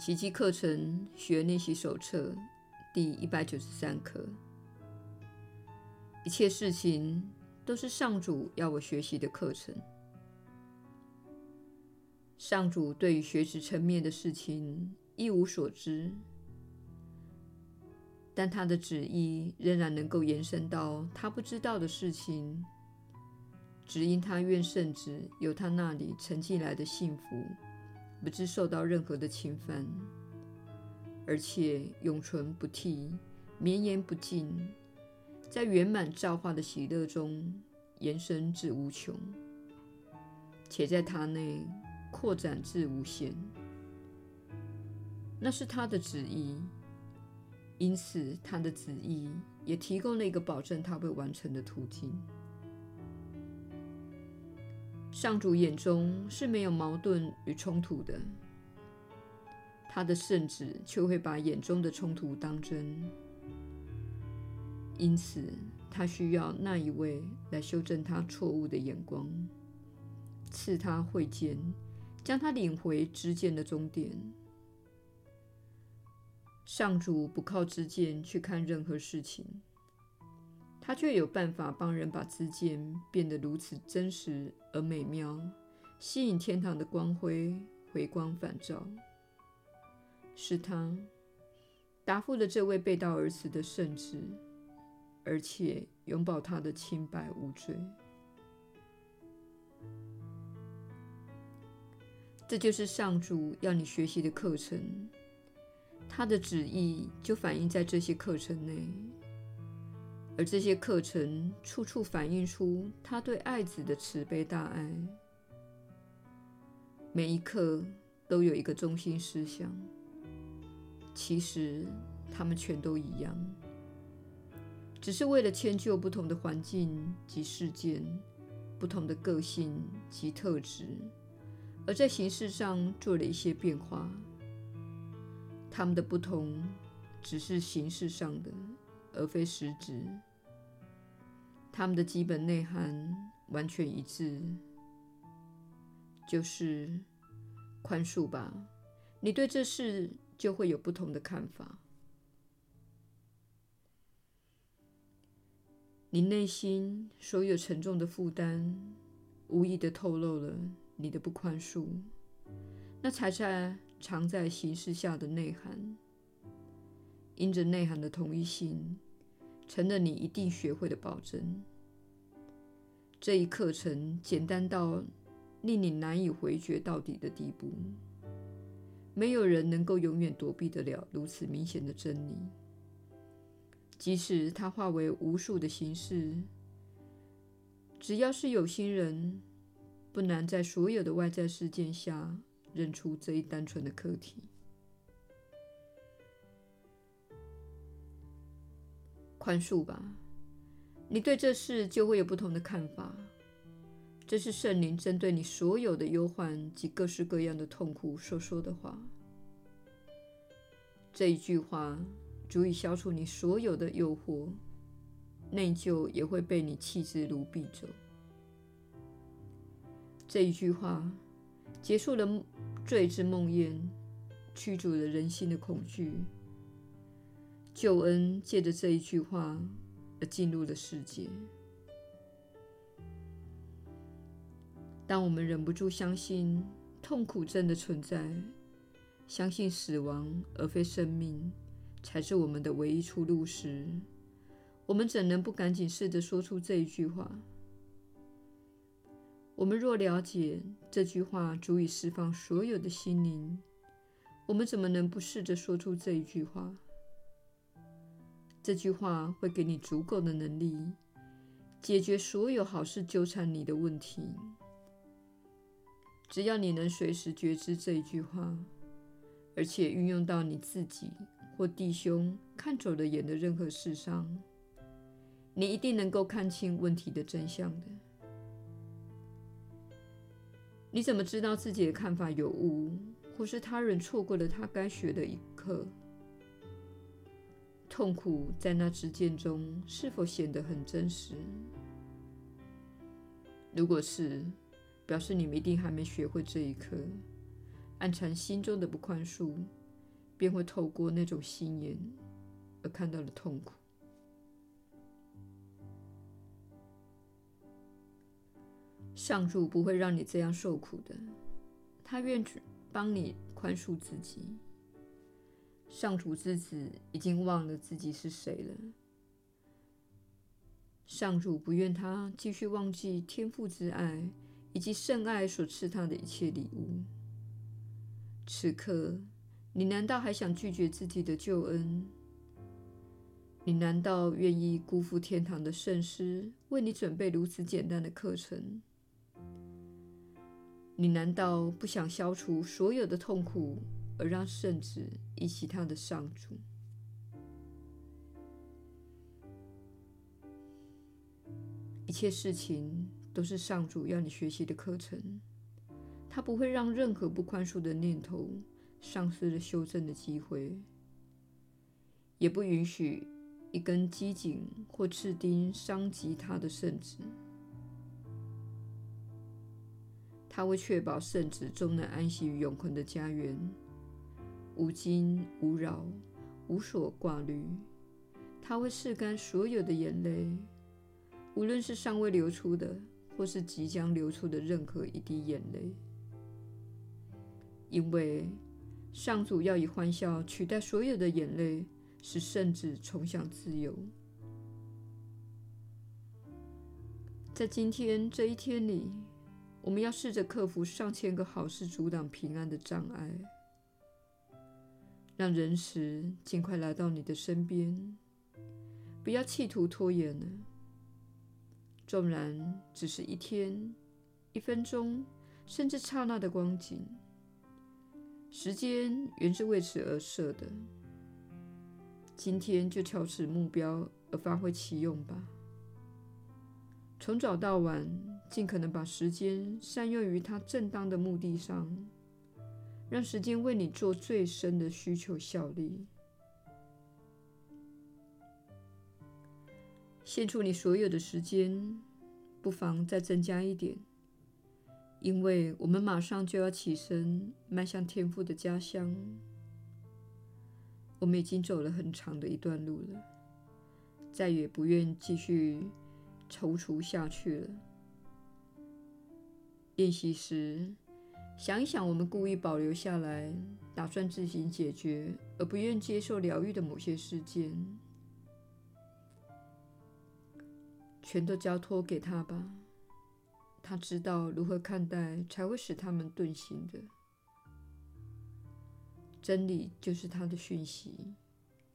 奇迹课程学练习手册第一百九十三课。一切事情都是上主要我学习的课程。上主对于学识层面的事情一无所知，但他的旨意仍然能够延伸到他不知道的事情，只因他愿圣子由他那里承进来的幸福。不致受到任何的侵犯，而且永存不替，绵延不尽，在圆满造化的喜乐中延伸至无穷，且在他内扩展至无限。那是他的旨意，因此他的旨意也提供了一个保证他会完成的途径。上主眼中是没有矛盾与冲突的，他的圣子却会把眼中的冲突当真，因此他需要那一位来修正他错误的眼光，赐他慧见，将他领回知见的终点。上主不靠知见去看任何事情。他却有办法帮人把之间变得如此真实而美妙，吸引天堂的光辉回光返照。是他答复了这位背道而驰的圣子，而且永保他的清白无罪。这就是上主要你学习的课程，他的旨意就反映在这些课程内。而这些课程处处反映出他对爱子的慈悲大爱，每一课都有一个中心思想。其实他们全都一样，只是为了迁就不同的环境及事件、不同的个性及特质，而在形式上做了一些变化。他们的不同只是形式上的，而非实质。他们的基本内涵完全一致，就是宽恕吧。你对这事就会有不同的看法。你内心所有沉重的负担，无意地透露了你的不宽恕，那才在藏在形式下的内涵。因着内涵的同一性。成了你一定学会的保证。这一课程简单到令你难以回绝到底的地步。没有人能够永远躲避得了如此明显的真理，即使它化为无数的形式。只要是有心人，不难在所有的外在事件下认出这一单纯的课题。宽恕吧，你对这事就会有不同的看法。这是圣灵针对你所有的忧患及各式各样的痛苦所说的话。这一句话足以消除你所有的诱惑，内疚也会被你弃之如敝帚。这一句话结束了罪之梦魇，驱逐了人心的恐惧。救恩借着这一句话而进入了世界。当我们忍不住相信痛苦真的存在，相信死亡而非生命才是我们的唯一出路时，我们怎能不赶紧试着说出这一句话？我们若了解这句话足以释放所有的心灵，我们怎么能不试着说出这一句话？这句话会给你足够的能力，解决所有好事纠缠你的问题。只要你能随时觉知这一句话，而且运用到你自己或弟兄看走了眼的任何事上，你一定能够看清问题的真相的。你怎么知道自己的看法有误，或是他人错过了他该学的一课？痛苦在那知见中是否显得很真实？如果是，表示你们一定还没学会这一课。暗藏心中的不宽恕，便会透过那种心眼而看到了痛苦。上主不会让你这样受苦的，他愿帮你宽恕自己。上主之子已经忘了自己是谁了。上主不愿他继续忘记天父之爱以及圣爱所赐他的一切礼物。此刻，你难道还想拒绝自己的救恩？你难道愿意辜负天堂的圣师为你准备如此简单的课程？你难道不想消除所有的痛苦，而让圣子忆起他的上主？一切事情都是上主要你学习的课程，他不会让任何不宽恕的念头丧失了修正的机会，也不允许一根机警或刺钉伤及他的圣子。他会确保圣子终能安息于永恒的家园，无惊无扰，无所挂虑。他会拭干所有的眼泪，无论是尚未流出的，或是即将流出的任何一滴眼泪，因为上主要以欢笑取代所有的眼泪，使圣子重享自由。在今天这一天里。我们要试着克服上千个好事阻挡平安的障碍，让人时尽快来到你的身边。不要企图拖延了，纵然只是一天、一分钟，甚至刹那的光景，时间原是为此而设的。今天就朝此目标而发挥其用吧。从早到晚，尽可能把时间善用于它正当的目的上，让时间为你做最深的需求效力。献出你所有的时间，不妨再增加一点，因为我们马上就要起身，迈向天父的家乡。我们已经走了很长的一段路了，再也不愿继续。踌躇下去了。练习时，想一想我们故意保留下来，打算自行解决，而不愿接受疗愈的某些事件，全都交托给他吧。他知道如何看待，才会使他们顿醒的。真理就是他的讯息，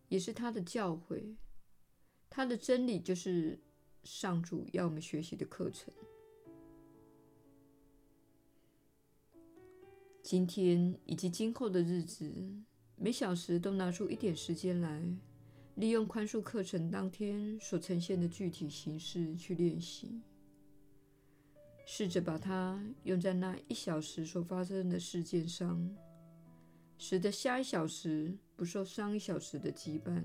也是他的教诲。他的真理就是。上主要我们学习的课程。今天以及今后的日子，每小时都拿出一点时间来，利用宽恕课程当天所呈现的具体形式去练习。试着把它用在那一小时所发生的事件上，使得下一小时不受上一小时的羁绊。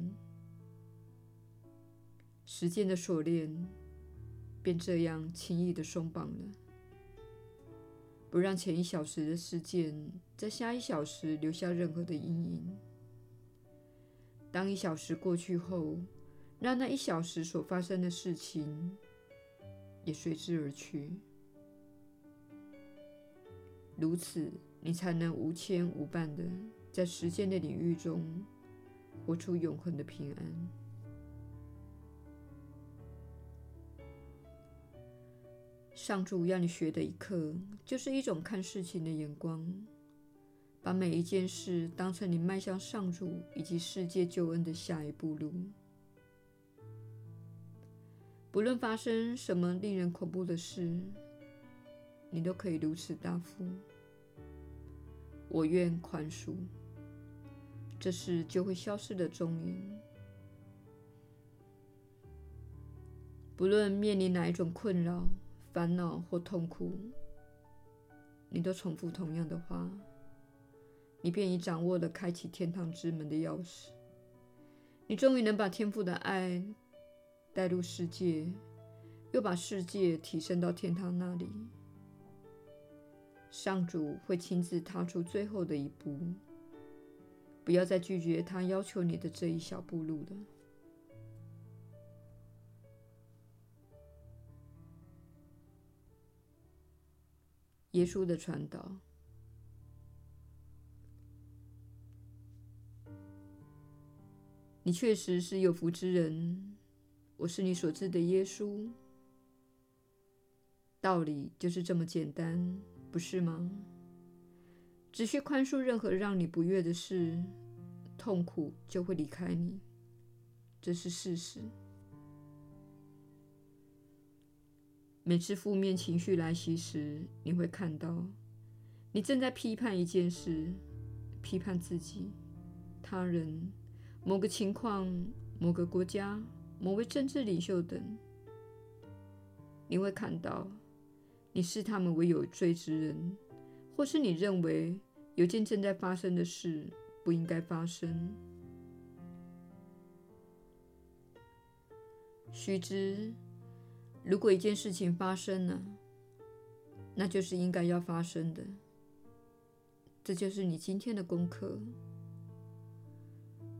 时间的锁链便这样轻易地松绑了，不让前一小时的事件在下一小时留下任何的阴影。当一小时过去后，让那一小时所发生的事情也随之而去。如此，你才能无牵无绊地在时间的领域中活出永恒的平安。上主要你学的一课，就是一种看事情的眼光，把每一件事当成你迈向上主以及世界救恩的下一步路。不论发生什么令人恐怖的事，你都可以如此答复：我愿宽恕。这事就会消失的踪影。不论面临哪一种困扰。烦恼或痛苦，你都重复同样的话，你便已掌握了开启天堂之门的钥匙。你终于能把天赋的爱带入世界，又把世界提升到天堂那里。上主会亲自踏出最后的一步，不要再拒绝他要求你的这一小步路了。耶稣的传导，你确实是有福之人。我是你所知的耶稣。道理就是这么简单，不是吗？只需宽恕任何让你不悦的事，痛苦就会离开你，这是事实。每次负面情绪来袭时，你会看到，你正在批判一件事，批判自己、他人、某个情况、某个国家、某位政治领袖等。你会看到，你视他们为有罪之人，或是你认为有件正在发生的事不应该发生。须知，如果一件事情发生了，那就是应该要发生的。这就是你今天的功课。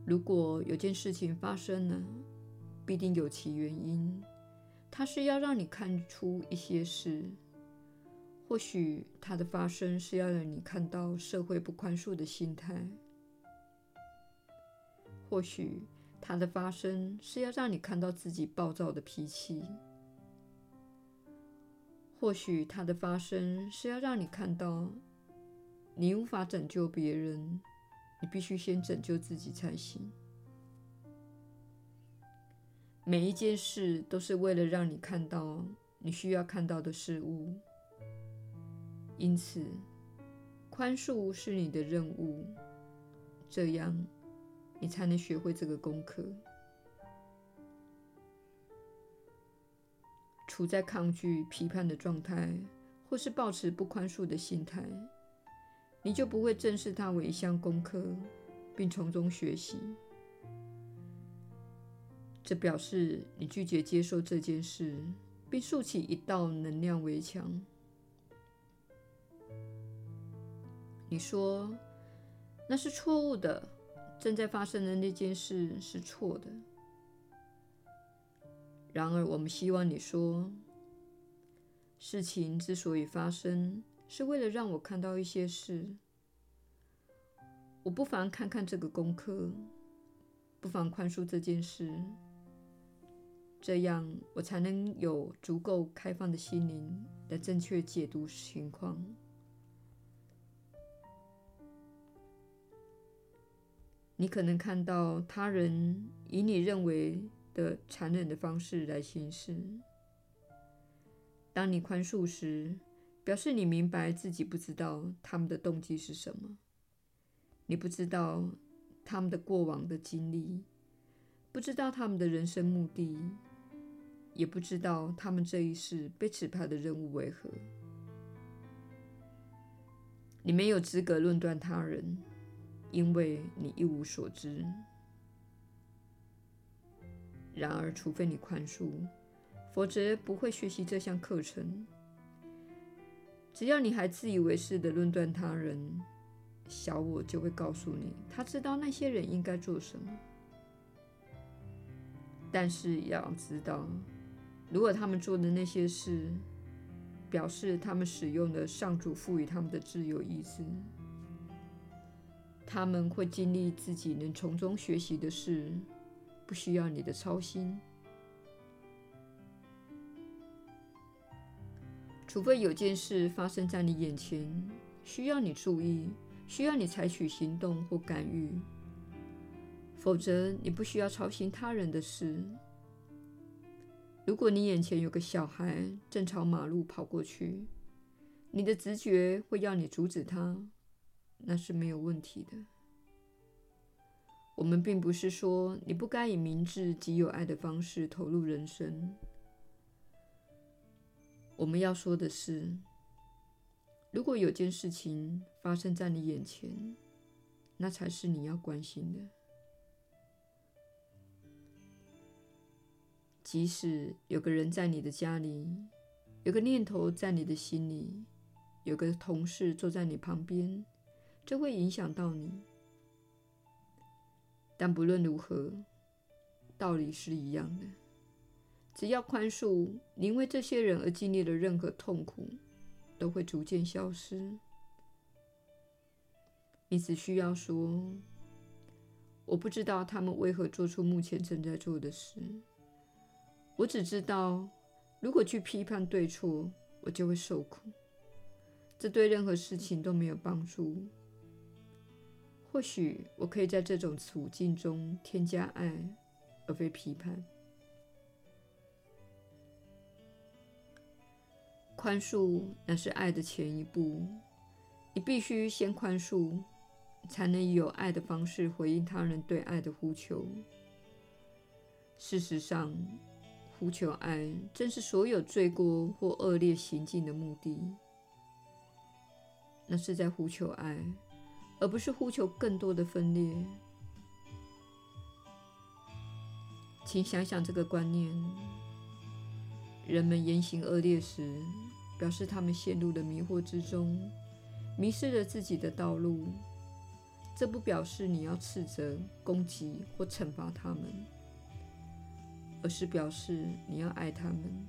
如果有件事情发生了，必定有其原因。它是要让你看出一些事。或许它的发生是要让你看到社会不宽恕的心态；或许它的发生是要让你看到自己暴躁的脾气。或许它的发生是要让你看到，你无法拯救别人，你必须先拯救自己才行。每一件事都是为了让你看到你需要看到的事物，因此，宽恕是你的任务，这样你才能学会这个功课。处在抗拒、批判的状态，或是抱持不宽恕的心态，你就不会正视它为一项功课，并从中学习。这表示你拒绝接受这件事，并竖起一道能量围墙。你说那是错误的，正在发生的那件事是错的。然而，我们希望你说，事情之所以发生，是为了让我看到一些事。我不妨看看这个功课，不妨宽恕这件事，这样我才能有足够开放的心灵来正确解读情况。你可能看到他人以你认为的残忍的方式来行事。当你宽恕时，表示你明白自己不知道他们的动机是什么，你不知道他们的过往的经历，不知道他们的人生目的，也不知道他们这一世被指派的任务为何。你没有资格论断他人，因为你一无所知。然而，除非你宽恕，否则不会学习这项课程。只要你还自以为是地论断他人，小我就会告诉你，他知道那些人应该做什么。但是要知道，如果他们做的那些事，表示他们使用了上主赋予他们的自由意志，他们会经历自己能从中学习的事。不需要你的操心，除非有件事发生在你眼前，需要你注意，需要你采取行动或干预，否则你不需要操心他人的事。如果你眼前有个小孩正朝马路跑过去，你的直觉会要你阻止他，那是没有问题的。我们并不是说你不该以明智及有爱的方式投入人生。我们要说的是，如果有件事情发生在你眼前，那才是你要关心的。即使有个人在你的家里，有个念头在你的心里，有个同事坐在你旁边，这会影响到你。但不论如何，道理是一样的。只要宽恕，你因为这些人而经历的任何痛苦，都会逐渐消失。你只需要说：“我不知道他们为何做出目前正在做的事。我只知道，如果去批判对错，我就会受苦。这对任何事情都没有帮助。或许我可以在这种处境中添加爱，而非批判。宽恕乃是爱的前一步。你必须先宽恕。”才能以有爱的方式回应他人对爱的呼求。事实上，呼求爱正是所有罪过或恶劣行径的目的。那是在呼求爱，而不是呼求更多的分裂。请想想这个观念：人们言行恶劣时，表示他们陷入了迷惑之中，迷失了自己的道路。这不表示你要斥责、攻击或惩罚他们，而是表示你要爱他们，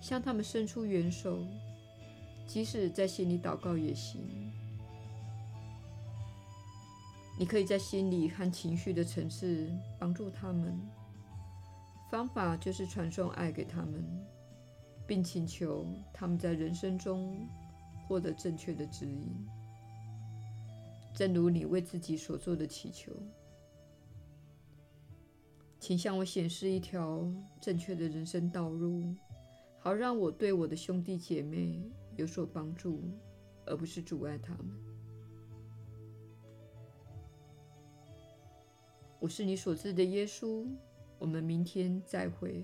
向他们伸出援手，即使在心里祷告也行。你可以在心理和情绪的层次帮助他们，方法就是传送爱给他们，并请求他们在人生中获得正确的指引。正如你为自己所做的祈求，请向我显示一条正确的人生道路，好让我对我的兄弟姐妹有所帮助，而不是阻碍他们。我是你所知的耶稣。我们明天再会。